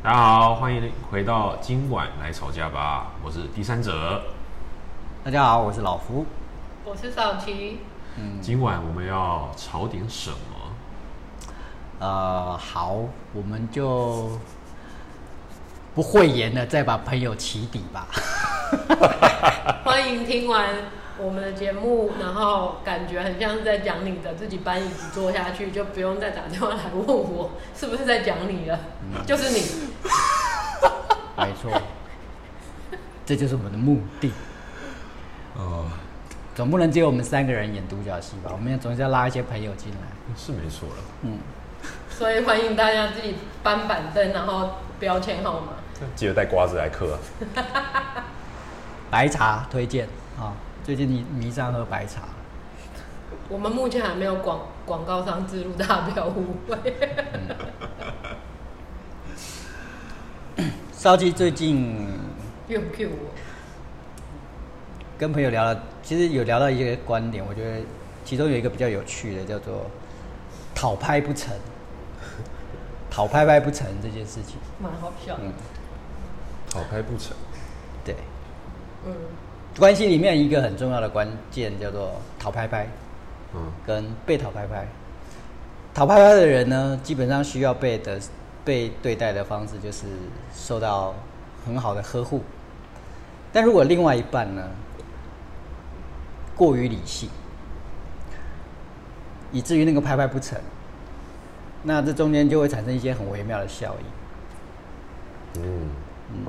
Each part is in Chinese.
大家好，欢迎回到今晚来吵架吧，我是第三者。大家好，我是老夫。我是少奇，今晚我们要吵点什么？呃，好，我们就不讳言的再把朋友起底吧。欢迎听完我们的节目，然后感觉很像是在讲你的，自己搬椅子坐下去，就不用再打电话来问我是不是在讲你了，就是你。没错，这就是我们的目的。呃，总不能只有我们三个人演独角戏吧？我们要总是要拉一些朋友进来。是没错了。嗯，所以欢迎大家自己搬板凳，然后标签号码。记得带瓜子来嗑。白茶推荐啊，最近你迷上喝白茶。我们目前还没有广广告商植入，大家不要误会。烧鸡最近又 Q 我，跟朋友聊了，其实有聊到一些观点，我觉得其中有一个比较有趣的，叫做“讨拍不成”，讨拍拍不成这件事情。蛮好笑的。嗯，讨拍不成。对，嗯，关系里面一个很重要的关键叫做讨拍拍嗯，跟被讨拍拍。讨拍拍的人呢，基本上需要被的被对待的方式就是受到很好的呵护。但如果另外一半呢，过于理性，以至于那个拍拍不成，那这中间就会产生一些很微妙的效应。嗯嗯，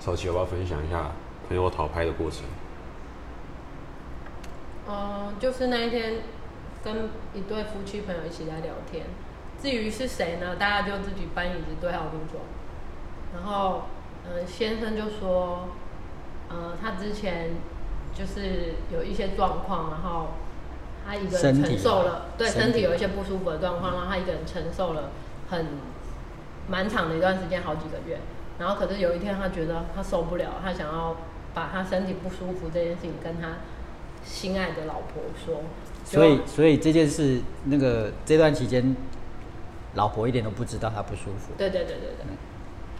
少奇要不要分享一下朋友讨拍的过程？嗯，就是那一天跟一对夫妻朋友一起在聊天，至于是谁呢，大家就自己搬椅子对号入座。然后，嗯、先生就说，呃，他之前就是有一些状况，然后他一个人承受了，对身体身体有一些不舒服的状况，然后他一个人承受了很蛮长的一段时间，好几个月。然后可是有一天他觉得他受不了，他想要把他身体不舒服这件事情跟他心爱的老婆说，所以，所以这件事，那个这段期间，老婆一点都不知道他不舒服。对对对对对嗯，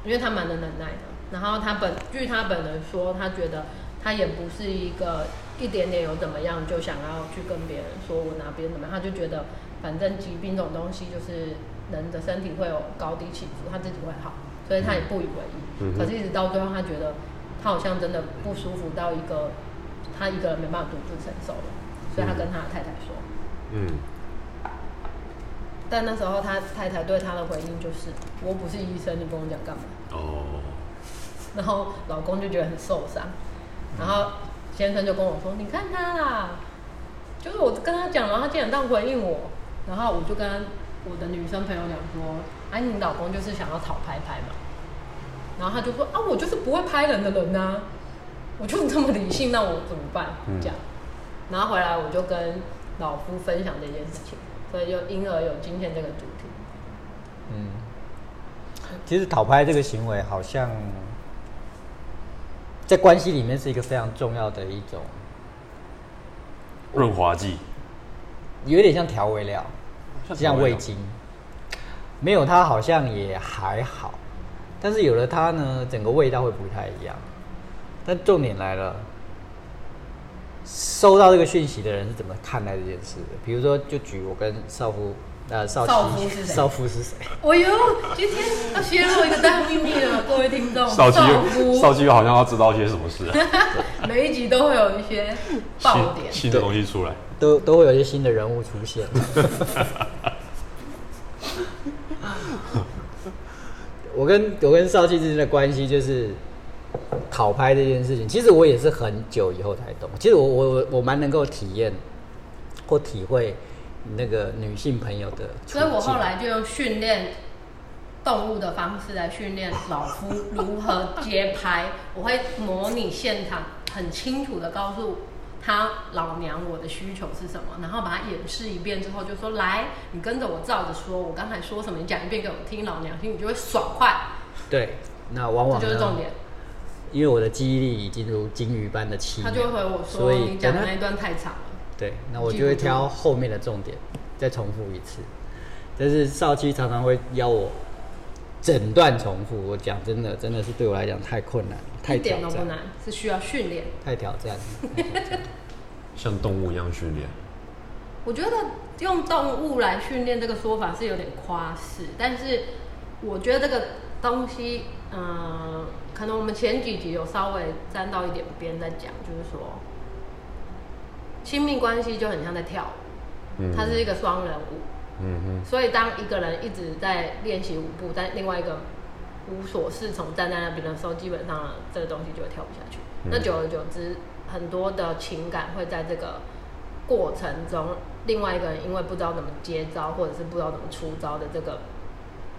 因为他蛮能忍耐的。然后他本据他本人说，他觉得他也不是一个一点点有怎么样就想要去跟别人说我哪边怎么样，他就觉得反正疾病这种东西就是人的身体会有高低起伏，他自己会好，所以他也不以为意。嗯可是，一直到最后，他觉得他好像真的不舒服到一个他一个人没办法独自承受了，所以他跟他的太太说。嗯，但那时候他太太对他的回应就是：“我不是医生，你跟我讲干嘛？”哦，然后老公就觉得很受伤，然后先生就跟我说：“你看他啦，就是我跟他讲然后，他竟然这样回应我。”然后我就跟我的女生朋友讲说：“哎、你老公就是想要讨拍拍嘛。”然后他就说：“啊，我就是不会拍人的人呐、我就这么理性，那我怎么办？”嗯这样，然后回来我就跟老夫分享这件事情，所以就因而有今天这个主题。嗯，其实讨拍这个行为好像在关系里面是一个非常重要的一种，润滑剂。有点像调味料，像味精，没有它好像也还好，但是有了它呢，整个味道会不太一样。但重点来了，收到这个讯息的人是怎么看待这件事的？比如说，就举我跟少夫，呃，少奇少夫是谁少夫是谁？哦呦，今天要泄露一个大秘密了，各位听众。少奇夫，少奇好像要知道些什么事啊？每一集都会有一些爆点。新新的东西出来。都都会有一些新的人物出现。我跟我跟少气之间的关系就是讨拍这件事情，其实我也是很久以后才懂。其实我我我我蛮能够体验或体会那个女性朋友的，所以我后来就用训练动物的方式来训练老夫如何接拍。我会模拟现场，很清楚的告诉他老娘我的需求是什么，然后把它演示一遍之后，就说来，你跟着我照着说，我刚才说什么，你讲一遍给我听，老娘听，你就会爽快。对，那往往呢就是重点。因为我的记忆力已经如金鱼般的奇，他就会回我说所：“以你讲的那一段太长了。对，那我就会挑后面的重点再重复一次。但是少七常常会邀我整段重复。我讲真的，真的是对我来讲太困难了，太一挑战，点都不难，是需要训练。太挑战了。太挑战了像动物一样训练。我觉得用动物来训练这个说法是有点夸饰，但是我觉得这个东西，嗯、可能我们前几集有稍微沾到一点边在讲，就是说亲密关系就很像在跳舞，嗯。它是一个双人舞，嗯所以当一个人一直在练习舞步，但另外一个无所适从站在那边的时候，基本上这个东西就会跳不下去。嗯。那久而久之，很多的情感会在这个过程中，另外一个人因为不知道怎么接招，或者是不知道怎么出招的这个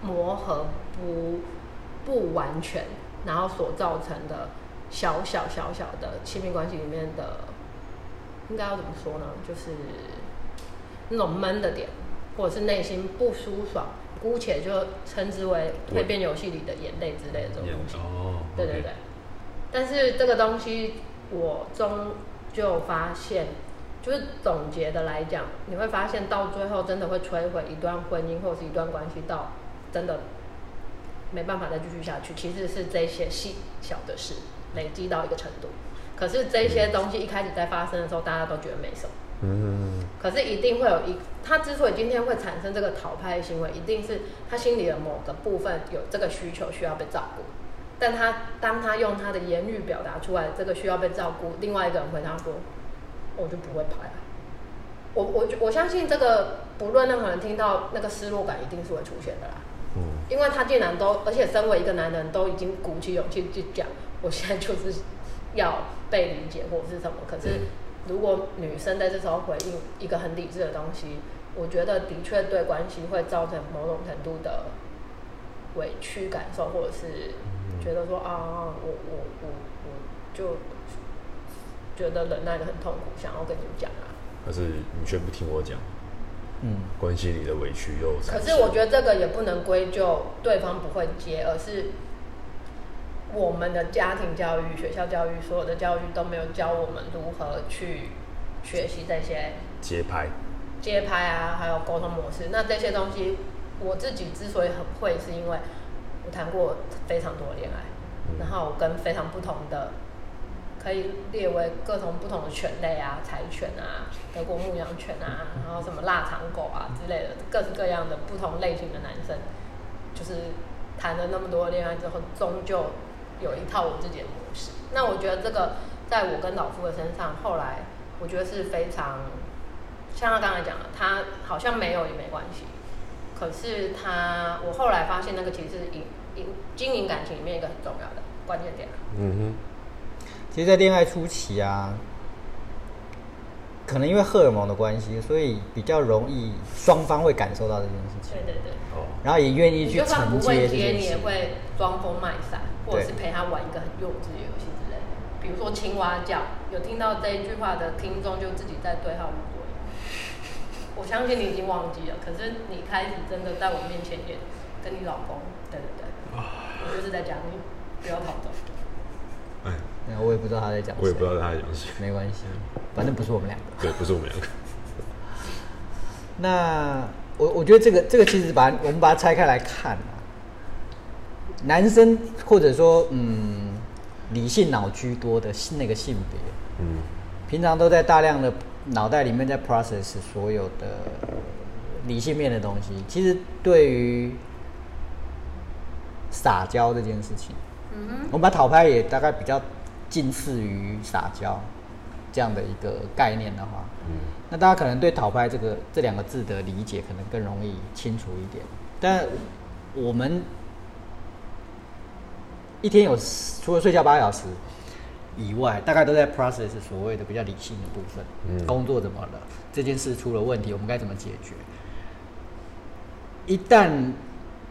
磨合不不完全，然后所造成的小小小小的亲密关系里面的，应该要怎么说呢？就是那种闷的点，或者是内心不舒爽，姑且就称之为蜕变游戏里的眼泪之类的这种嗯东西。哦，对对对。但是这个东西，我终究发现，就是总结的来讲，你会发现到最后真的会摧毁一段婚姻或者是一段关系，到真的没办法再继续下去。其实是这些细小的事累积到一个程度，可是这些东西一开始在发生的时候，大家都觉得没什么。嗯，可是一定会有一，他之所以今天会产生这个讨拍行为，一定是他心里的某个部分有这个需求需要被照顾，但他当他用他的言语表达出来这个需要被照顾，另外一个人回答说，我就不会拍啊。我我我相信这个不论任何人听到那个失落感一定是会出现的啦，嗯，因为他竟然都，而且身为一个男人都已经鼓起勇气去讲，我现在就是要被理解或者是什么，可是如果女生在这时候回应一个很理智的东西，我觉得的确对关系会造成某种程度的委屈感受，或者是觉得说啊，我我我我就觉得忍耐的很痛苦，想要跟你讲啊。可是你却不听我讲，嗯，关系里的委屈又可。是我觉得这个也不能归咎对方不会接，而是我们的家庭教育、学校教育、所有的教育都没有教我们如何去学习这些节拍，接拍啊，还有沟通模式。那这些东西，我自己之所以很会，是因为我谈过非常多恋爱，嗯然后我跟非常不同的，可以列为各种不同的犬类啊，柴犬啊，德国牧羊犬啊，然后什么腊肠狗啊之类的，各式各样的不同类型的男生，就是谈了那么多恋爱之后，终究有一套我自己的模式。那我觉得这个在我跟老夫的身上，后来我觉得是非常，像他刚才讲的，他好像没有也没关系，可是他我后来发现那个其实是营营经营感情里面一个很重要的关键点。嗯哼其实，在恋爱初期啊，可能因为荷尔蒙的关系，所以比较容易双方会感受到这件事情对，对对，哦，然后也愿意你去就算不承接这会接，你也件事。会装疯卖傻，或者是陪他玩一个很幼稚的游戏之类的，比如说青蛙叫。有听到这一句话的听众就自己在对号入座。我相信你已经忘记了，可是你开始真的在我面前演跟你老公，对对对，我就是在讲你，不要逃走。我也不知道他在讲谁，我也不知道他在讲谁，没关系，反正不是我们两个。对，不是我们两个，那我我觉得这个这个其实把我们把它拆开来看啊，男生或者说嗯理性脑居多的那个性别，嗯，平常都在大量的脑袋里面在 process 所有的理性面的东西。其实对于撒娇这件事情，嗯我们把讨拍也大概比较近似于撒娇这样的一个概念的话，嗯，那大家可能对讨拍这个这两个字的理解可能更容易清楚一点。但我们一天有除了睡觉八小时以外，大概都在 process 所谓的比较理性的部分。嗯工作怎么了？这件事出了问题，我们该怎么解决？一旦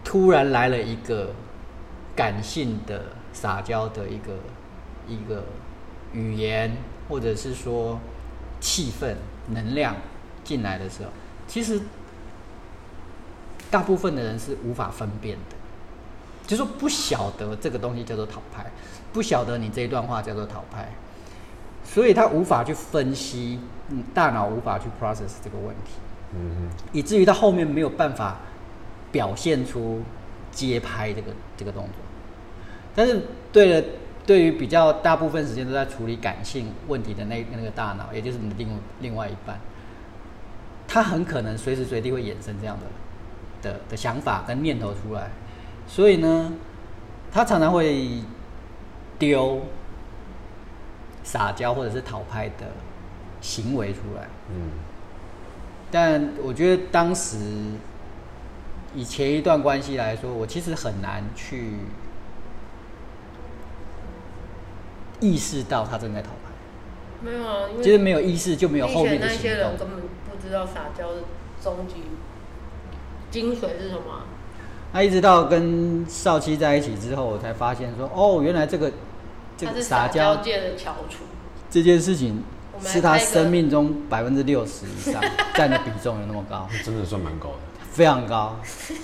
突然来了一个感性的撒娇的一个一个语言，或者是说气氛、能量进来的时候，其实大部分的人是无法分辨的，就是说不晓得这个东西叫做讨拍，不晓得你这一段话叫做讨拍，所以他无法去分析，嗯，大脑无法去 process 这个问题。嗯以至于到后面没有办法表现出接拍这个这个动作。但是对了，对于比较大部分时间都在处理感性问题的那那个大脑，也就是你的另另外一半，他很可能随时随地会衍生这样的的的想法跟念头出来，所以呢，他常常会丢撒娇或者是讨拍的行为出来。嗯，但我觉得当时以前一段关系来说，我其实很难去意识到他正在讨拍，没有啊，因为就是没有意识就没有后面的行那些人。根本不知道撒娇的终极精髓是什么啊、那一直到跟少七在一起之后，我才发现说，哦，原来这个这个撒娇娇界的翘楚。这件事情是他生命中百分之六十以上占的比重有那么高，真的算蛮高的。非常高，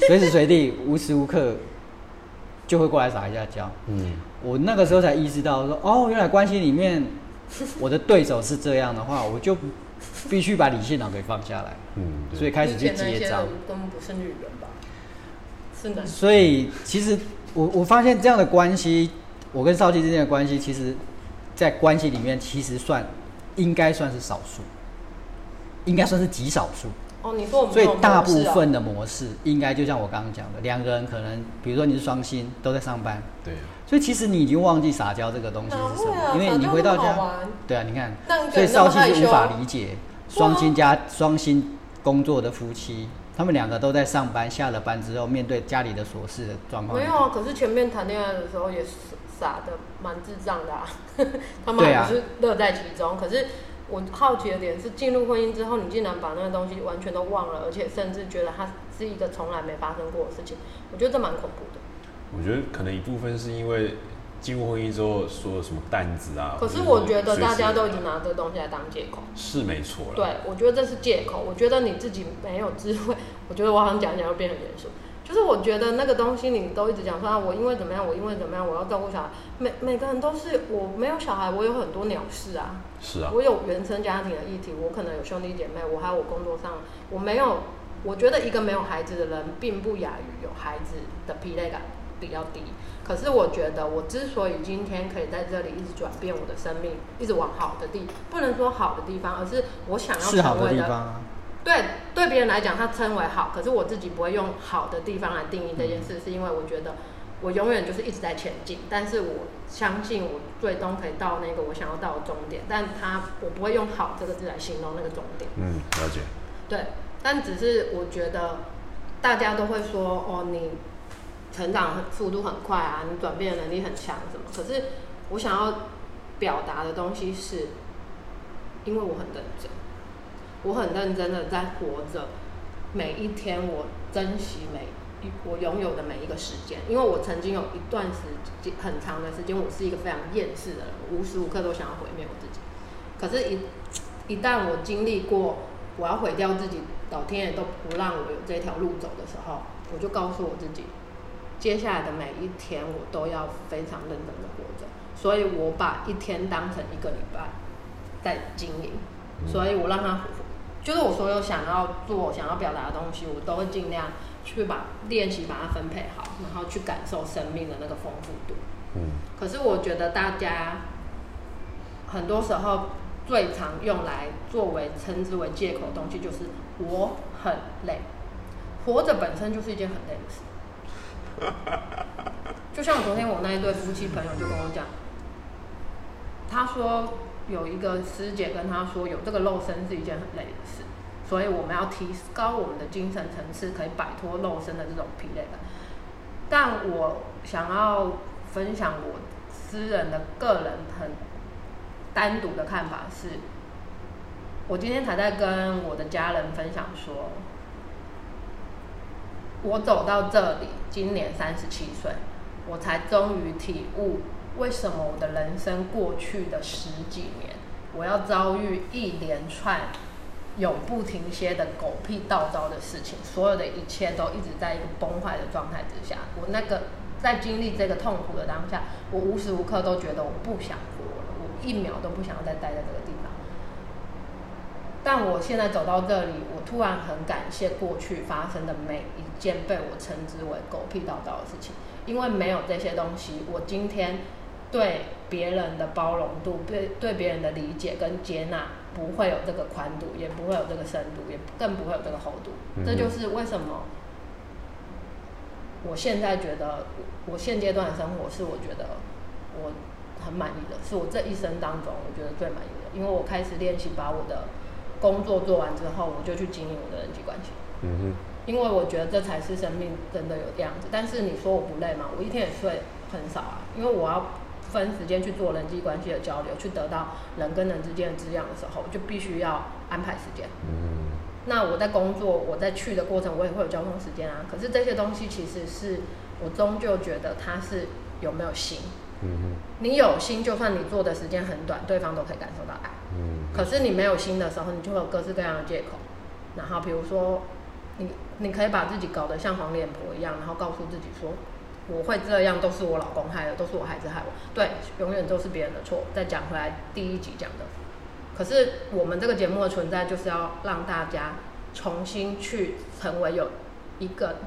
随时随地无时无刻就会过来撒一下娇。嗯，我那个时候才意识到说，哦，原来关系里面 我的对手是这样的话，我就必须把理性脑给放下来，嗯，所以开始去以前那些人接招。根本不是女人吧？是男。所以其实我我发现这样的关系，我跟少奇之间的关系，其实，在关系里面其实算应该算是少数，应该算是极少数。哦，你说我们所以大部分的模式，应该就像我刚刚讲的，两个人可能，比如说你是双薪，都在上班，对啊，所以其实你已经忘记撒娇这个东西是什么，啊因为你回到家对啊，你看所以少奇是无法理解双薪家双薪工作的夫妻，他们两个都在上班，下了班之后面对家里的琐事的状况，没有啊，可是前面谈恋爱的时候也是傻的蛮智障的啊，他们还不是乐在其中。可是我好奇的点是，进入婚姻之后，你竟然把那个东西完全都忘了，而且甚至觉得它是一个从来没发生过的事情，我觉得这蛮恐怖的。我觉得可能一部分是因为进入婚姻之后说什么担子啊，可是我觉得大家都已经拿这个东西来当借口。是没错了。对，我觉得这是借口。我觉得你自己没有智慧。我觉得我好像讲一讲又变很严肃。就是我觉得那个东西你都一直讲说啊，我因为怎么样，我因为怎么样，我要照顾小孩。每每个人都是，我没有小孩，我有很多鸟事啊。是啊，我有原生家庭的议题，我可能有兄弟姐妹，我还有我工作上，我没有。我觉得一个没有孩子的人，并不亚于有孩子的疲累感比较低。可是我觉得，我之所以今天可以在这里一直转变我的生命，一直往好的地，不能说好的地方，而是我想要是好的成为的。地方啊。对，对别人来讲，他称为好，可是我自己不会用好的地方来定义这件事，是因为我觉得我永远就是一直在前进，但是我相信我最终可以到那个我想要到的终点，但他我不会用好这个字来形容那个终点。嗯，了解。对，但只是我觉得大家都会说哦，你成长速度很快啊，你转变的能力很强什么。可是我想要表达的东西是，因为我很认真，我很认真的在活着，每一天我珍惜每一我拥有的每一个时间，因为我曾经有一段时间很长的时间，我是一个非常厌世的人，无时无刻都想要毁灭我自己。可是一，一旦我经历过我要毁掉自己，老天爷都不让我有这条路走的时候，我就告诉我自己，接下来的每一天我都要非常认真的活着。所以我把一天当成一个礼拜在经营，所以我让他，就是我所有想要做、想要表达的东西，我都会尽量去把练习把它分配好，然后去感受生命的那个丰富度。嗯，可是我觉得大家很多时候最常用来作为称之为借口的东西，就是我很累。活着本身就是一件很累的事。就像昨天我那一对夫妻朋友就跟我讲，他说有一个师姐跟他说，有这个肉身是一件很累的事，所以我们要提高我们的精神层次，可以摆脱肉身的这种疲累感。但我想要分享我私人的个人很单独的看法是，我今天才在跟我的家人分享说，我走到这里，今年三十七岁，我才终于体悟为什么我的人生过去的十几年，我要遭遇一连串永不停歇的狗屁倒招的事情，所有的一切都一直在一个崩坏的状态之下。我那个在经历这个痛苦的当下，我无时无刻都觉得我不想活了，我一秒都不想要再待在这个地。但我现在走到这里，我突然很感谢过去发生的每一件被我称之为狗屁倒灶的事情，因为没有这些东西，我今天对别人的包容度、对对别人的理解跟接纳，不会有这个宽度，也不会有这个深度，也更不会有这个厚度。嗯这就是为什么我现在觉得我现阶段的生活是我觉得我很满意的，是我这一生当中我觉得最满意的，因为我开始练习把我的工作做完之后，我就去经营我的人际关系，嗯哼因为我觉得这才是生命真的有这样子。但是你说我不累吗？我一天也睡很少啊，因为我要分时间去做人际关系的交流，去得到人跟人之间的滋养的时候，就必须要安排时间。哼，嗯那我在工作，我在去的过程，我也会有交通时间啊。可是这些东西其实是我终究觉得它是有没有心。嗯哼，你有心，就算你做的时间很短，对方都可以感受到爱。嗯可是你没有心的时候，你就会有各式各样的借口。然后比如说，你你可以把自己搞得像黄脸婆一样，然后告诉自己说，我会这样都是我老公害的，都是我孩子害我。对，永远都是别人的错。再讲回来，第一集讲的。可是我们这个节目的存在，就是要让大家重新去成为有一个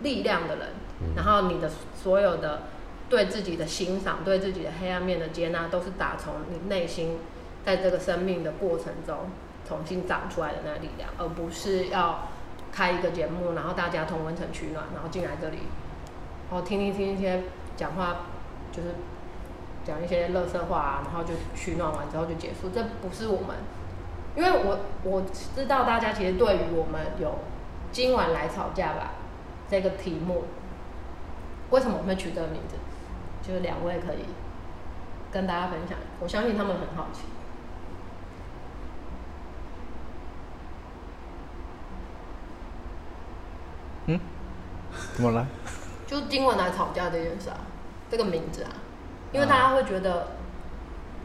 力量的人，嗯然后你的所有的对自己的欣赏、对自己的黑暗面的接纳，都是打从你内心在这个生命的过程中重新长出来的那力量，而不是要开一个节目，然后大家同温层取暖，然后进来这里，然后听听听一些讲话，就是讲一些乐色话、啊，然后就取暖完之后就结束，这不是我们。因为我我知道大家其实对于我们有今晚来吵架吧这个题目，为什么我们会取这个名字？就是两位可以跟大家分享，我相信他们很好奇。怎么了？就是今晚来吵架这件事啊，这个名字啊，因为大家会觉得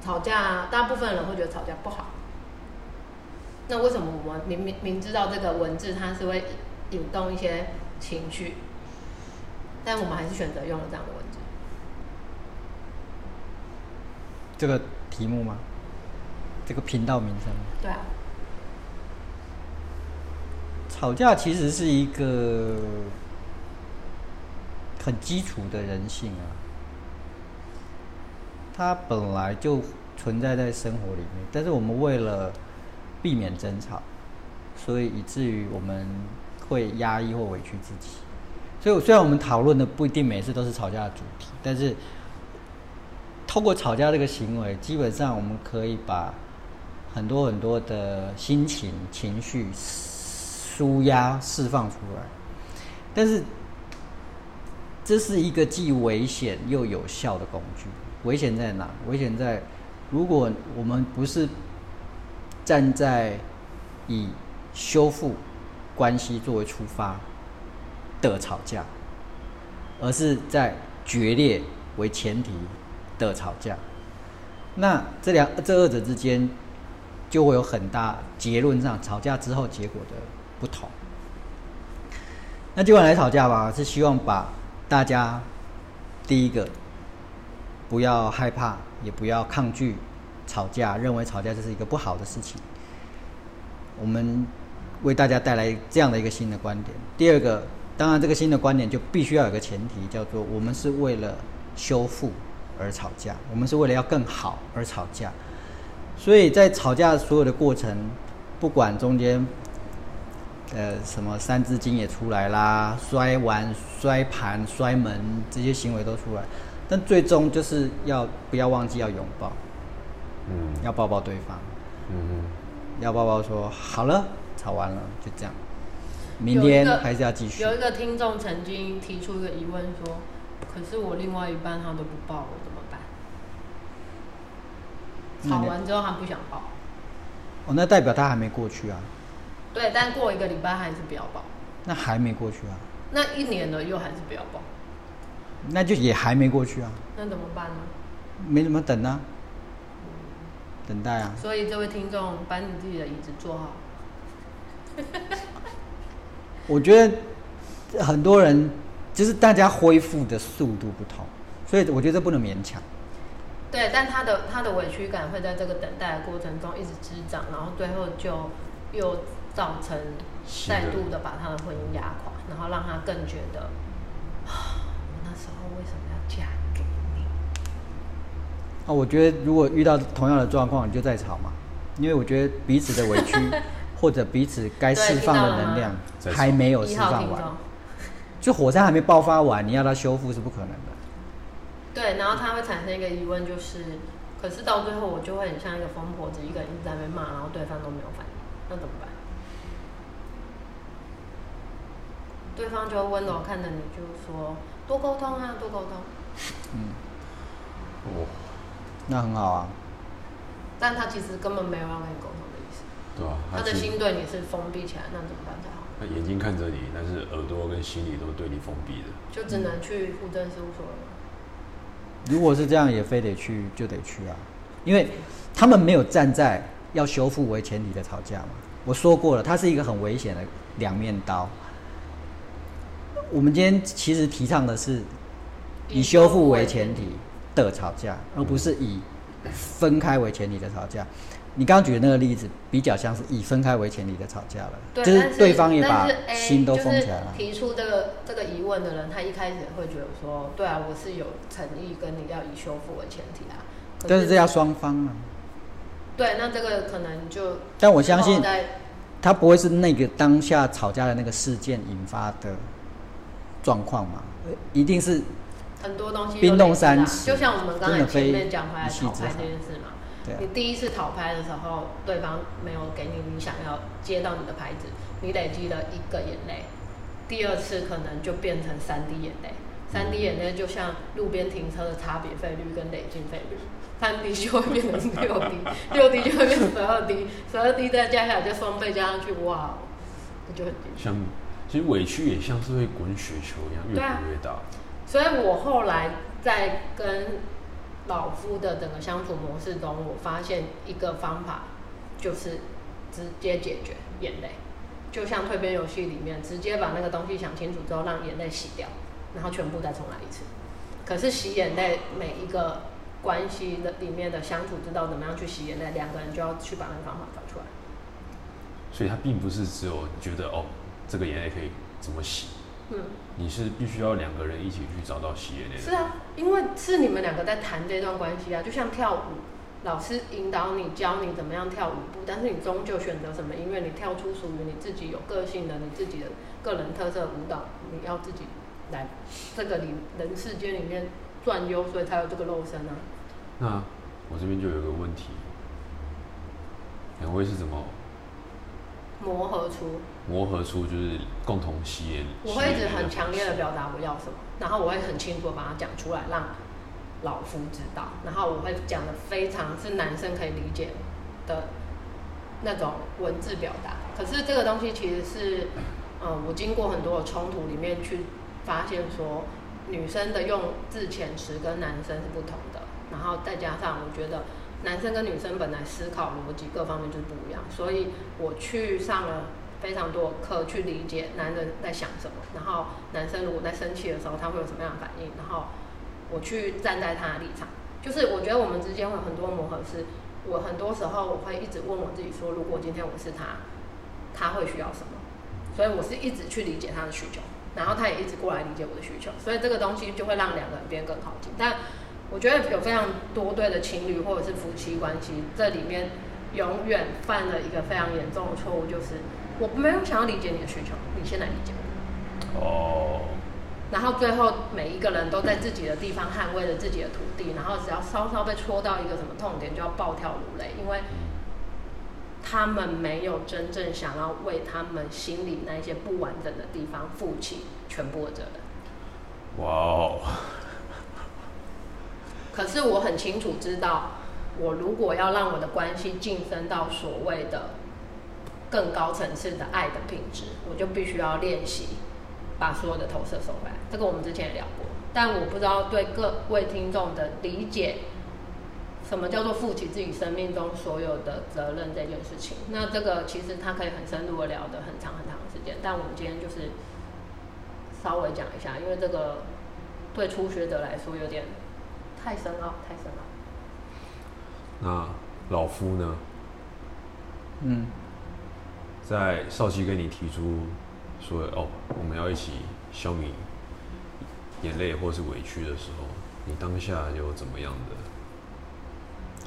吵架，大部分人会觉得吵架不好。那为什么我们明明明知道这个文字它是会引动一些情绪，但我们还是选择用了这样的文字？这个题目吗？这个频道名称吗？对啊，吵架其实是一个很基础的人性啊，它本来就存在在生活里面，但是我们为了避免争吵，所以以至于我们会压抑或委屈自己。所以虽然我们讨论的不一定每次都是吵架的主题，但是透过吵架这个行为，基本上我们可以把很多很多的心情、情绪舒压释放出来。但是，这是一个既危险又有效的工具。危险在哪？危险在如果我们不是站在以修复关系作为出发的吵架，而是在决裂为前提的吵架，那这两这二者之间就会有很大结论上吵架之后结果的不同。那今晚来吵架吧，是希望把大家第一个不要害怕，也不要抗拒吵架，认为吵架这是一个不好的事情。我们为大家带来这样的一个新的观点。第二个，当然这个新的观点就必须要有个前提，叫做我们是为了修复而吵架，我们是为了要更好而吵架。所以在吵架所有的过程，不管中间，呃，什么三字经也出来啦，摔碗、摔盘、摔门这些行为都出来，但最终就是要不要忘记要拥抱，嗯。要抱抱对方，嗯要抱抱说好了，吵完了就这样，明天还是要继续。有一个听众曾经提出一个疑问说：“可是我另外一半他都不抱我，怎么办？”吵完之后他不想抱，哦，那代表他还没过去啊，对，但过一个礼拜还是不要抱，那还没过去啊，那一年了又还是不要抱，那就也还没过去啊，那怎么办呢？没怎么等啊，等待啊。所以这位听众，把你自己的椅子坐好。我觉得很多人就是大家恢复的速度不同，所以我觉得这不能勉强。对，但他的他的委屈感会在这个等待的过程中一直滋长，然后最后就又造成再度的把他的婚姻压垮，然后让他更觉得，啊 我那时候为什么要嫁给你？啊，我觉得如果遇到同样的状况，你就在吵嘛，因为我觉得彼此的委屈 或者彼此该释放的能量还没有释放完就火山还没爆发完，你要它修复是不可能的。对，然后他会产生一个疑问，就是，可是到最后我就会很像一个疯婆子，一个人一直在那边骂，然后对方都没有反应，那怎么办？对方就会温柔看着你，就说多沟通啊，多沟通。嗯哦，那很好啊，但他其实根本没有要跟你沟通的意思，对啊、他的心对你是封闭起来，那怎么办才好？他眼睛看着你，但是耳朵跟心里都对你封闭的。就只能去户政事务所了吗？如果是这样，也非得去就得去啊，因为他们没有站在要修复为前提的吵架嘛。我说过了，它是一个很危险的两面刀。我们今天其实提倡的是以修复为前提的吵架，而不是以分开为前提的吵架。你刚刚举的那个例子，比较像是以分开为前提的吵架了，对，就是但对方也把心都封起来了。就是提出这个这个疑问的人，他一开始会觉得说，对啊，我是有诚意跟你要以修复为前提啊。可但是这要双方啊，对，那这个可能就但我相信之后再它不会是那个当下吵架的那个事件引发的状况嘛，呃一定是很多东西冰冻三尺，就像我们刚才前面讲回来讨拍这件事嘛。对啊你第一次讨拍的时候，对方没有给你你想要接到你的牌子，你累积了一个眼泪，第二次可能就变成三滴眼泪。三滴眼泪就像路边停车的差别费率跟累进费率，三滴就会变成六滴，六滴就会变成十二滴，十二滴再加起来就双倍加上去，哇，那就很其实委屈也像是会滚雪球一样，越滚越大。所以我后来在跟老夫的整个相处模式中，我发现一个方法，就是直接解决眼泪，就像蜕变游戏里面，直接把那个东西想清楚之后，让眼泪洗掉，然后全部再重来一次。可是洗眼泪，每一个关系的里面的相处，知道怎么样去洗眼泪，两个人就要去把那个方法找出来。所以它并不是只有觉得哦，这个眼泪可以怎么洗，嗯，你是必须要两个人一起去找到洗眼泪的。是啊，因为是你们两个在谈这段关系啊，就像跳舞，老师引导你教你怎么样跳舞步，但是你终究选择什么音乐，你跳出属于你自己有个性的、你自己的个人特色舞蹈，你要自己来这个里人世间里面转悠，所以才有这个肉身啊。那我这边就有个问题，两位是怎么磨合出，磨合出就是共同吸烟？我会一直很强烈的表达我要什么，然后我会很清楚的把它讲出来，让老夫知道，然后我会讲的非常是男生可以理解的那种文字表达。可是这个东西其实是，嗯，我经过很多的冲突里面去发现说，女生的用字遣词跟男生是不同的，然后再加上我觉得男生跟女生本来思考逻辑各方面就是不一样，所以我去上了非常多课去理解男人在想什么，然后男生如果在生气的时候他会有什么样的反应，然后我去站在他的立场，就是我觉得我们之间会有很多磨合是，我很多时候我会一直问我自己说，如果今天我是他，他会需要什么？所以我是一直去理解他的需求，然后他也一直过来理解我的需求，所以这个东西就会让两个人变更靠近。但我觉得有非常多对的情侣或者是夫妻关系，这里面永远犯了一个非常严重的错误，就是我没有想要理解你的需求，你先来理解我。哦，然后最后每一个人都在自己的地方捍卫着自己的土地，然后只要稍稍被戳到一个什么痛点，就要暴跳如雷，因为他们没有真正想要为他们心里那一些不完整的地方负起全部的责任。哇哦，可是我很清楚知道，我如果要让我的关系晋升到所谓的更高层次的爱的品质，我就必须要练习把所有的投射收回来。这个我们之前也聊过，但我不知道对各位听众的理解，什么叫做负起自己生命中所有的责任这件事情。那这个其实它可以很深入的聊的很长很长的时间，但我们今天就是稍微讲一下，因为这个对初学者来说有点太深奥，太深奥。那老夫呢？嗯，在少奇跟你提出说哦，我们要一起消弭眼泪或是委屈的时候，你当下有怎么样的？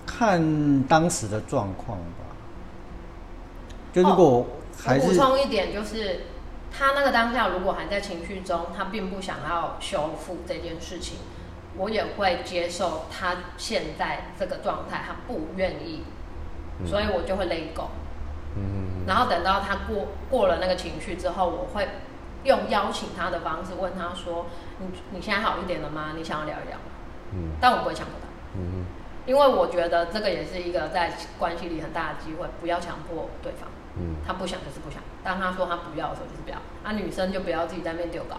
看当时的状况吧。就如果还是补是、充一点，就是他那个当下如果还在情绪中，他并不想要修复这件事情，我也会接受他现在这个状态，他不愿意，嗯所以我就会 go。嗯然后等到他过过了那个情绪之后，我会用邀请他的方式问他说：“你你现在好一点了吗？你想要聊一聊吗嗯？”但我不会强迫他。嗯因为我觉得这个也是一个在关系里很大的机会，不要强迫对方，嗯他不想就是不想。当他说他不要的时候，就是不要。啊，女生就不要自己在那边丢稿，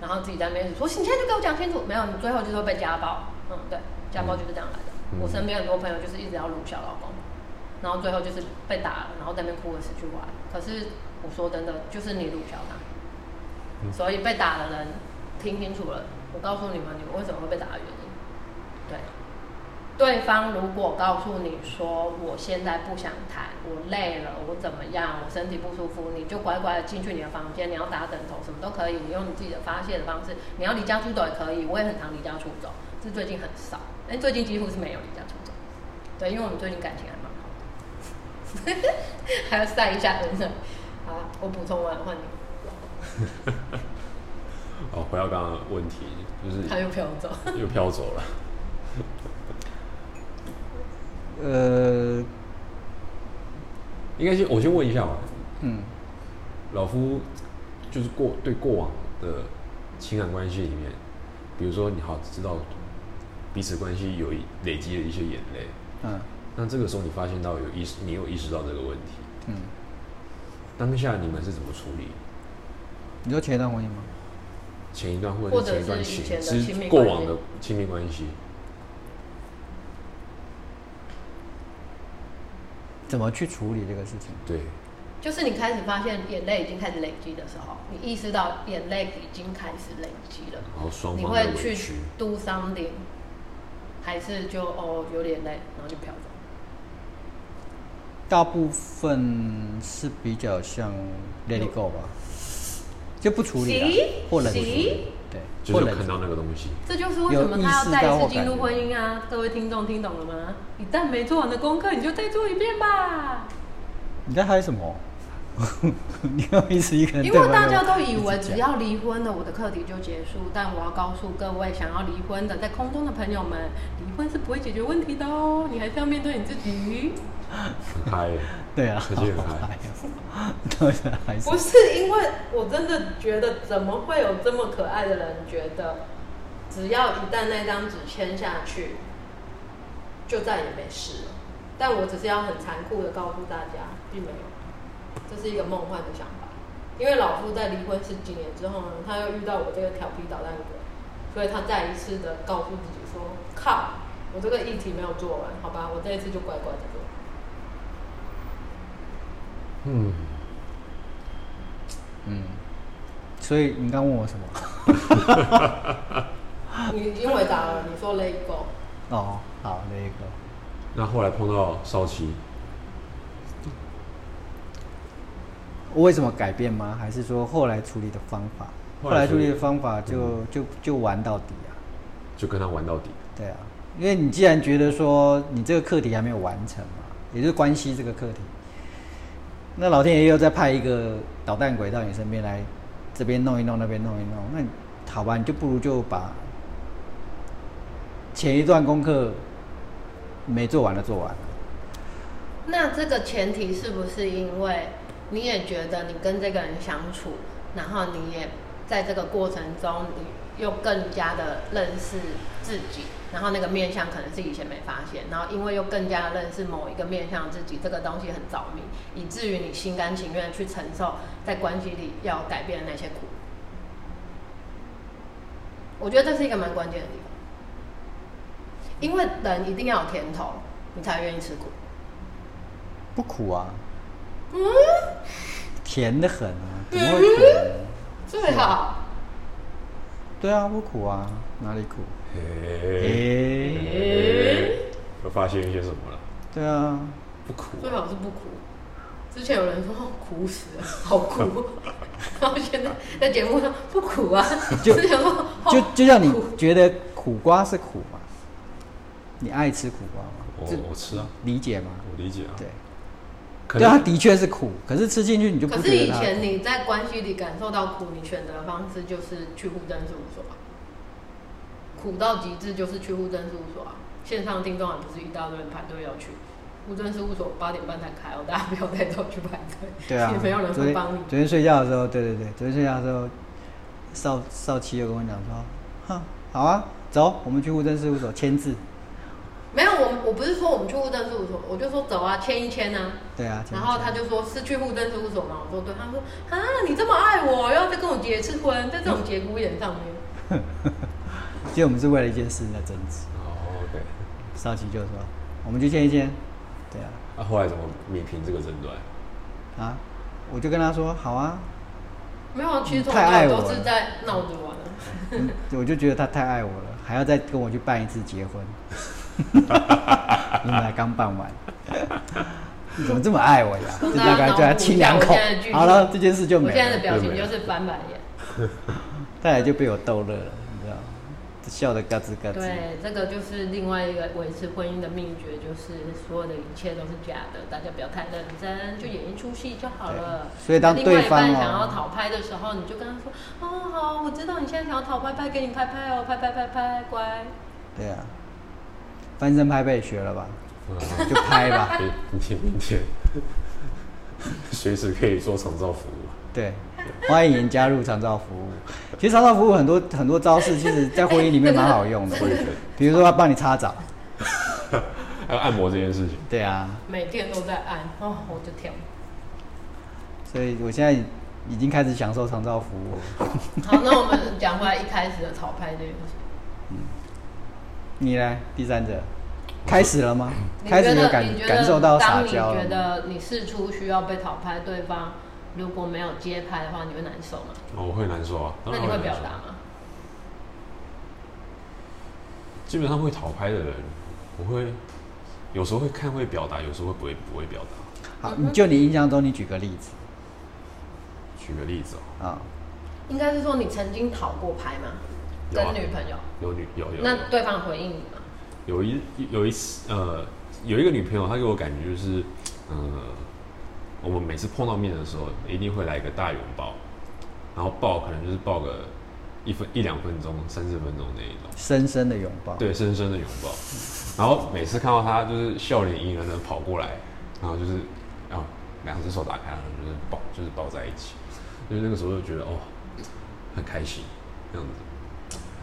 然后自己在那边说，你现在就给我讲清楚，没有，你最后就是会被家暴。嗯，对，家暴就是这样来的。嗯我身边很多朋友就是一直要辱小老公，然后最后就是被打了，然后在那边哭着死去玩。可是我说真的，就是你鲁小他，嗯所以被打的人听清楚了，我告诉你们，你们为什么会被打的原因。对，对方如果告诉你说我现在不想谈，我累了，我怎么样，我身体不舒服，你就乖乖的进去你的房间，你要打枕头什么都可以，你用你自己的发泄的方式，你要离家出走也可以，我也很常离家出走，是最近很少，哎，最近几乎是没有离家出走。对，因为我们最近感情还蛮好的，还要晒一下人呢。好，我补充完换你，哦，回到刚刚的问题，就是他又飘走。又飘走了。呃应该先我先问一下吧，嗯老夫就是过对过往的情感关系里面，比如说你好知道彼此关系有累积了一些眼泪，嗯那这个时候你发现到有意识，你有意识到这个问题，嗯，当下你们是怎么处理？你说前一段婚姻吗？前一段或或者前一段是以前的是亲密过往的亲密关系，怎么去处理这个事情？对，就是你开始发现眼泪已经开始累积的时候，你意识到眼泪已经开始累积了，然后方的会去委屈，do something，还是就哦有点累，然后就飘走。大部分是比较像 let it go 吧，就不处理了行，或冷处理，对，就是看到那个东西，这就是为什么他要再一次进入婚姻啊！各位听众听懂了吗？一旦没做完的功课，你就再做一遍吧。你在嗨什么？你要一直一个人因为大家都以为只要离婚了，我的课题就结束。但我要告诉各位想要离婚的在空中的朋友们，离婚是不会解决问题的哦，你还是要面对你自己。很嗨，对啊，可见很是不是因为我真的觉得，怎么会有这么可爱的人觉得，只要一旦那张纸签下去，就再也没事了。但我只是要很残酷的告诉大家，并没有，这是一个梦幻的想法。因为老夫在离婚十几年之后呢，他又遇到我这个调皮捣蛋鬼，所以他再一次的告诉自己说：“靠，我这个议题没有做完，好吧，我这一次就乖乖的做。”嗯，嗯，所以你刚问我什么？你已经回答了，你说 let it go。哦，好，那个那后来碰到少奇，我为什么改变吗？还是说后来处理的方法？后来处理的方法就、就就玩到底啊。就跟他玩到底，对啊，因为你既然觉得说你这个课题还没有完成嘛，也就是关系这个课题，那老天爷又再派一个捣蛋鬼到你身边来，这边弄一弄，那边弄一弄，那好吧，你就不如就把前一段功课没做完的做完了。那这个前提是不是因为你也觉得你跟这个人相处，然后你也在这个过程中，你又更加的认识自己，然后那个面相可能是以前没发现，然后因为又更加的认识某一个面相自己，这个东西很着迷，以至于你心甘情愿去承受在关系里要改变的那些苦。我觉得这是一个蛮关键的地方，因为人一定要有甜头，你才愿意吃苦。不苦啊，嗯，甜的很啊，怎么会苦呢？最好。对啊，不苦啊，哪里苦？嘿，诶、又发现一些什么了？对啊，不苦最好是不苦。之前有人说哦苦死了，好苦，然后现在在节目上不苦啊，就之前说哦就就像你苦觉得苦瓜是苦嘛，你爱吃苦瓜吗？我这我吃啊，理解吗？我理解啊。对，可对，它的确是苦，可是吃进去你就不可是以。前你在关系里感受到苦，你选择的方式就是去户政事务所啊，苦到极致就是去户政事务所啊。线上听众也不是一大堆人排队要去，户政事务所八点半才开哦，大家不要太早去排队，对啊也，没有人昨天会帮你。昨天睡觉的时候，对对对，昨天睡觉的时候，少少奇又跟我讲说，哼，好啊，走，我们去户政事务所签字。没有，我我不是说我们去户政事务所，我就说走啊，签一签啊。对啊，然后他就说是去户政事务所吗？我说对，他说啊，你这么爱我，要再跟我结一次婚，在这种节骨眼上面，其实我们是为了一件事在争执。哦，OK。少奇就说，我们去签一签。对啊，那后来怎么弭平这个争端？啊，我就跟他说，好啊，没有啊，其实从太爱我了头都是在闹着玩我就觉得他太爱我了，还要再跟我去办一次结婚。你们才刚办完，你怎么这么爱我呀？就跟大家大概对他脑补一下亲两口好了，这件事就没我现在的。表情就是翻白眼。再来就被我逗乐了，你知道吗？笑得嘎吱嘎吱。对，这个就是另外一个维持婚姻的秘诀，就是所有的一切都是假的，大家不要太认真，就演一出戏就好了。所以当另外一对方哦半想要讨拍的时候，你就跟他说：“哦，好，我知道你现在想要讨拍，拍给你拍拍哦，拍拍拍拍，乖。对啊，翻身拍背学了吧？嗯，就拍吧。明天明天随时可以做长照服务。对，欢迎加入长照服务。其实长照服务很多很多招式，其实在婚姻里面蛮好用的。比如说他帮你擦澡，还有按摩这件事情，对啊，每天都在按，哦，我就跳。所以我现在已经开始享受长照服务。好，那我们讲回来一开始的讨拍这件事。你呢？第三者开始了吗？开始有感感受到撒娇了吗？觉得你试出需要被讨拍，对方如果没有接拍的话，你会难受吗？哦，我会难受啊。那你会表达吗？基本上会讨拍的人，我会有时候会看会表达，有时候会不会不会表达。好，你就你印象中，你举个例子举个例子哦，啊。应该是说你曾经讨过拍吗？有啊跟女朋友，有女有有那对方回应你吗？有一有一次呃，有一个女朋友，她给我感觉就是，呃，我们每次碰到面的时候，一定会来一个大拥抱，然后抱可能就是抱个一分一两分钟、三四分钟那一种，深深的拥抱，对，深深的拥抱。然后每次看到她就是笑脸迎人的跑过来，然后就是，啊两只手打开，了就是抱，就是抱在一起，就是那个时候就觉得哦，很开心这样子。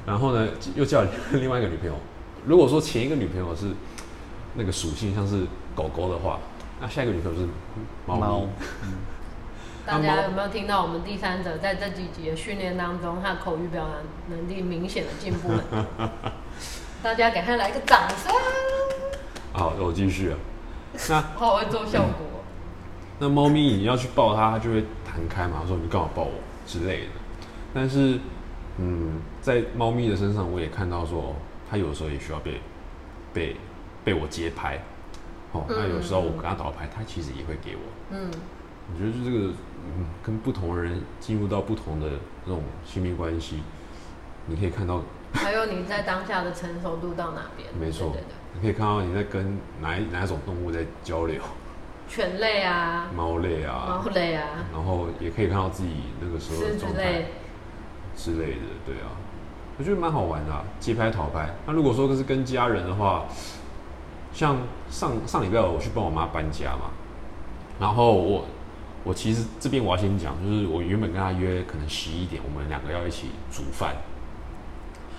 然后呢，又叫另外一个女朋友。如果说前一个女朋友是那个属性像是狗狗的话，那下一个女朋友是猫咪。猫 大家有没有听到我们第三者在这几集的训练当中，他的口语表达能力明显的进步了？大家给他来个掌声！好，我继续啊。那好会做效果。那猫咪你要去抱它，它就会弹开嘛，说你干嘛抱我之类的。但是，嗯，在猫咪的身上，我也看到说，哦它有时候也需要被被被我接拍。哦，那有时候我跟它倒拍，它其实也会给我。嗯，我觉得就这个，嗯，跟不同的人进入到不同的这种亲密关系，你可以看到，还有你在当下的成熟度到哪边？没错。对对对，你可以看到你在跟哪一哪一种动物在交流，犬类啊，猫类啊，猫类啊，然后也可以看到自己那个时候的状态。类，之类的，对啊，我觉得蛮好玩的、啊，街拍讨拍。那如果说是跟家人的话，像上上礼拜我去帮我妈搬家嘛，然后我我其实这边我要先讲，就是我原本跟她约可能十一点，我们两个要一起煮饭，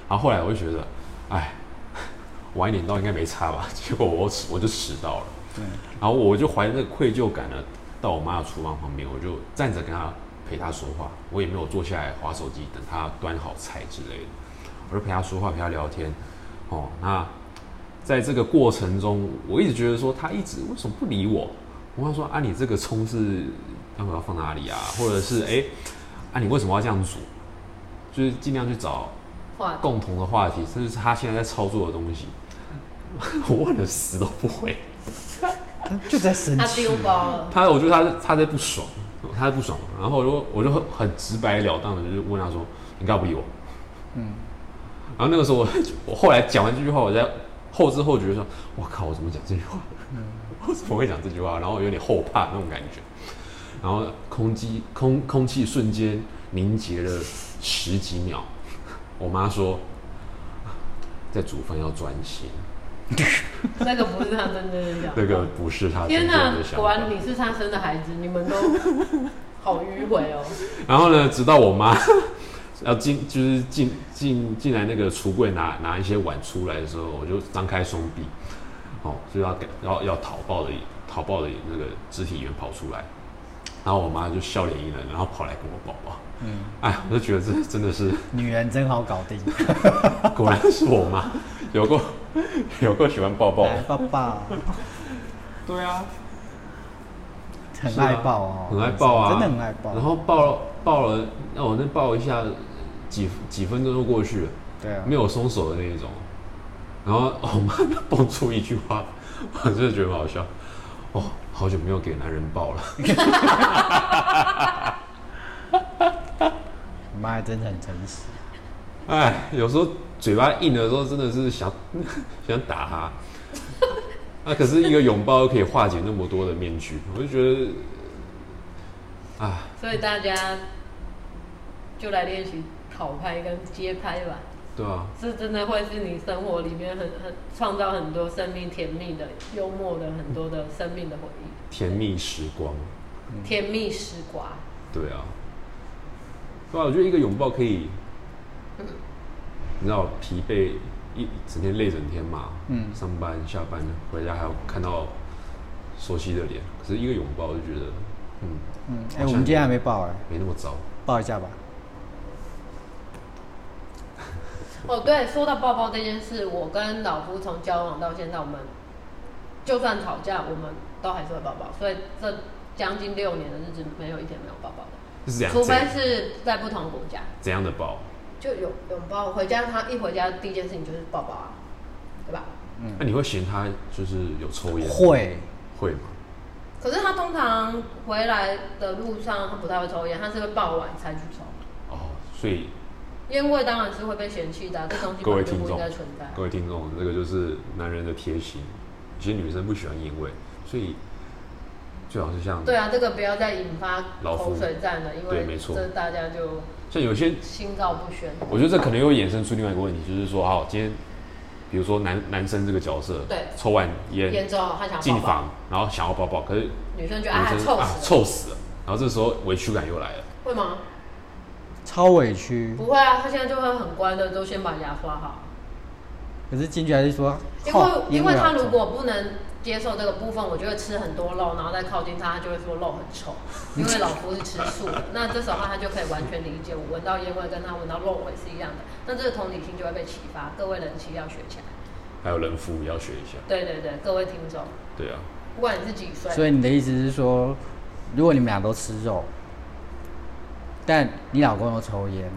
然后后来我就觉得，哎，晚一点到应该没差吧，结果我迟我就迟到了。对，然后我就怀着那个愧疚感呢，到我妈的厨房旁边，我就站着跟她陪他说话，我也没有坐下来划手机等他端好菜之类的，我就陪他说话，陪他聊天。哦，那在这个过程中，我一直觉得说他一直为什么不理我？我跟她说啊，你这个葱是待会要放哪里啊？或者是哎，啊你为什么要这样煮？就是尽量去找共同的话题，甚至是他现在在操作的东西。我问了死都不回。就在生气他丢。包了，他，我觉得他他在不爽，他在不爽，然后我就我就很很直白了当的就是问他说：“你干嘛不理我？”嗯，然后那个时候我 我后来讲完这句话，我在后知后觉说：“我靠，我怎么讲这句话？我怎么会讲这句话？”然后我有点后怕那种感觉，然后空气空空气瞬间凝结了十几秒。我妈说：“在煮饭要专心。” 那个不是他真正的想法。那个不是他真正天哪的，想法。果然你是他生的孩子，你们都 好迂回哦。然后呢，直到我妈 要进，就是进进进来那个橱柜拿拿一些碗出来的时候，我就张开双臂，哦，就要给要要讨抱的讨抱的那个肢体语言跑出来，然后我妈就笑脸一冷，然后跑来跟我抱抱。嗯，哎，我就觉得这真的是，女人真好搞定，果然是我妈，有够 有够喜欢抱抱。来抱抱，对啊，很爱抱哦，很爱抱啊，真的很爱抱。然后抱了抱了，那我那抱一下，几几分钟就过去了。对啊，没有松手的那一种。然后 我妈蹦出一句话，我真的觉得很好笑。哦，好久没有给男人抱了。你 妈真的很诚实。哎，有时候嘴巴硬的时候，真的是想 想打他。啊，可是一个拥抱可以化解那么多的面具，我就觉得，啊，所以大家就来练习讨拍跟街拍吧，对啊，是真的会是你生活里面很很创造很多生命甜蜜的、幽默的很多的生命的回忆，甜蜜时光，甜蜜时光。对啊，对啊，我觉得一个拥抱可以，你知道疲惫一整天累整天嘛，嗯上班下班回家还要看到熟悉的脸，可是一个拥抱我就觉得，嗯，嗯，哎、我们今天还没抱哎、没那么糟。抱一下吧。哦，对，说到抱抱这件事，我跟老夫从交往到现在，我们就算吵架，我们都还是会抱抱，所以这将近六年的日子，没有一天没有抱抱的，是这样，除非是在不同国家。怎样的抱？就有拥抱，回家他一回家第一件事情就是抱抱啊，对吧？嗯那你会嫌他就是有抽烟？会，会吗？可是他通常回来的路上，他不太会抽烟，他是会傍晚才去抽。哦，所以烟味当然是会被嫌弃的啊、这东西各位本来就不应听众该存在。各位听众，这个就是男人的贴心。其实女生不喜欢烟味，所以最好是像对啊，这个不要再引发老夫口水战了，因为对没错这大家就像有些心照不宣。我觉得这可能又衍生出另外一个问题，就是说，好，今天比如说男男生这个角色，对抽完烟烟之后他想进房，然后想要抱抱，可是女女生觉得啊生啊臭死了，臭死了，然后这时候委屈感又来了，会吗？超委屈。不会啊，他现在就会很乖的，都先把牙刷好。可是进去还是说，因吼为因为他如果不能接受这个部分，我就会吃很多肉，然后再靠近他，他就会说肉很臭。因为老夫是吃素的，那这时候他就可以完全理解我闻到烟味跟他闻到肉味是一样的，那这个同理心就会被启发。各位人妻要学起来。还有人夫也要学一下，对对对，各位听众，对啊，不管你是几岁，所以你的意思是说，如果你们俩都吃肉，但你老公又抽烟，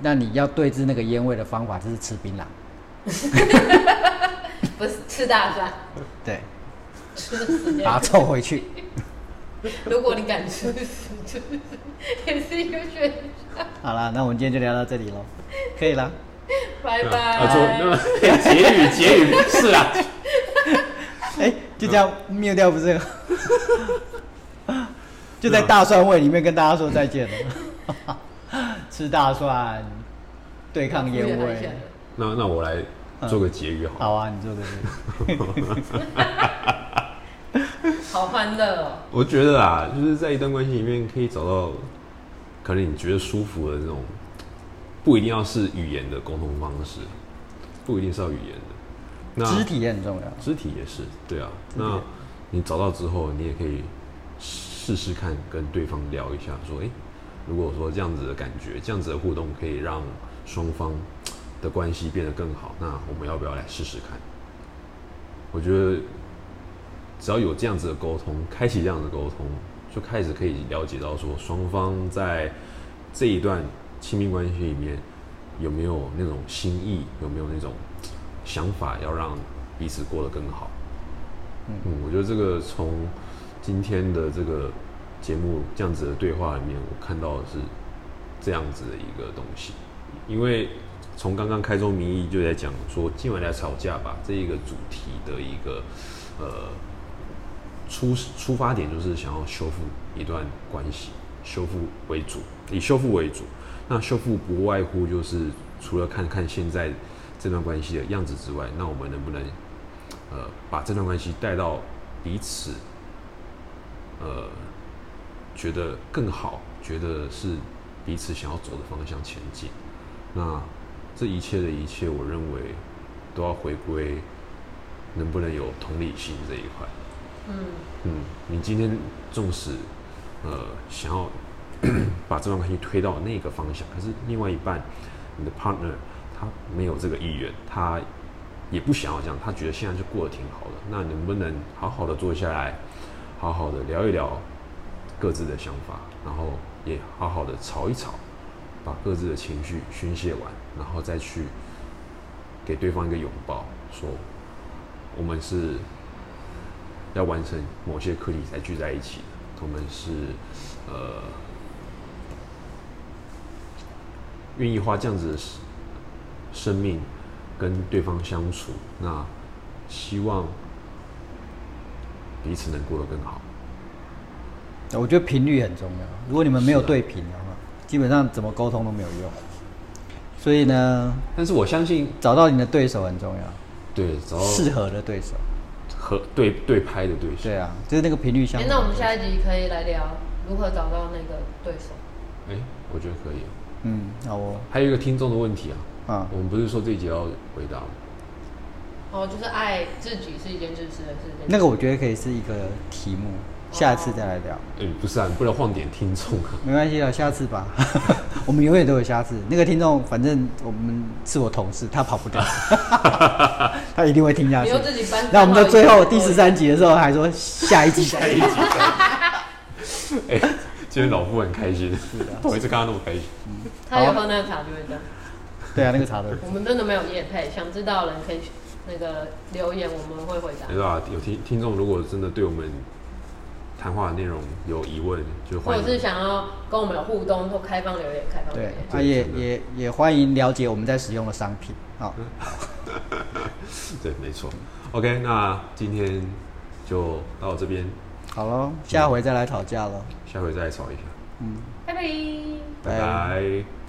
那你要对治那个烟味的方法就是吃槟榔。不是吃大蒜，对，吃的时间把它凑回去。如果你敢吃屎，就是也是一个选项。好了，那我们今天就聊到这里喽，可以了。拜拜啊啊，做拜。那结语结语是啊，哎、就这样灭掉不是？就在大蒜味里面跟大家说再见了。吃大蒜，对抗烟味。那那我来做个结语好了。好啊，你做个结语。好欢乐哦！我觉得啊，就是在一段关系里面可以找到可能你觉得舒服的那种，不一定要是语言的沟通方式，不一定是要语言的。那肢体也很重要。肢体也是，对啊。那你找到之后，你也可以试试看跟对方聊一下，说，诶，如果说这样子的感觉，这样子的互动可以让双方的关系变得更好，那我们要不要来试试看？我觉得只要有这样子的沟通，开启这样的沟通，就开始可以了解到说双方在这一段亲密关系里面有没有那种心意，有没有那种想法，要让彼此过得更好。嗯，我觉得这个从今天的这个节目这样子的对话里面，我看到的是这样子的一个东西，因为从刚刚开宗明义就在讲说今晚来吵架吧这一个主题的一个呃出出发点就是想要修复一段关系，修复为主，以修复为主。那修复不外乎就是除了看看现在这段关系的样子之外，那我们能不能呃把这段关系带到彼此呃觉得更好，觉得是彼此想要走的方向前进。那这一切的一切，我认为都要回归能不能有同理心这一块。嗯，嗯，你今天纵使呃想要把这段关系推到那个方向，可是另外一半你的 partner 他没有这个意愿，他也不想要这样，他觉得现在就过得挺好的。那能不能好好的坐下来，好好的聊一聊各自的想法，然后也好好的吵一吵，把各自的情绪宣泄完，然后再去给对方一个拥抱，说我们是要完成某些课题才聚在一起的。我们是呃愿意花这样子的生命跟对方相处，那希望彼此能过得更好。我觉得频率很重要。如果你们没有对频的话，基本上怎么沟通都没有用。所以呢，但是我相信，找到你的对手很重要，对，找到适合的对手。和对对拍的对手。对啊，就是那个频率相。那我们下一集可以来聊如何找到那个对手。哎、我觉得可以。嗯，好哦，还有一个听众的问题啊，啊，我们不是说这一集要回答吗？哦，就是爱自己是一件自私的事情。那个我觉得可以是一个题目，下次再来聊。哎、不是啊，你不能晃点听众啊。没关系了，下次吧。我们永远都有下次。那个听众，反正我们是我同事，他跑不掉，他一定会听下去。自己搬。那我们在最后第十三集的时候还说下一集再聊。哎、今天老夫很开心，头一次看他那么开心。他有喝那个茶就会这样。对啊，那个茶的。我们真的没有夜配，想知道的人可以那个留言，我们会回答没。错啊，有听听众如果真的对我们谈话的内容有疑问，就。或者是想要跟我们有互动或开放留言，开放留对也也也欢迎了解我们在使用的商品。好，对，没错。OK，那今天就到这边，好喽，下回再来吵架了。下回再来吵一下，嗯，拜拜。拜拜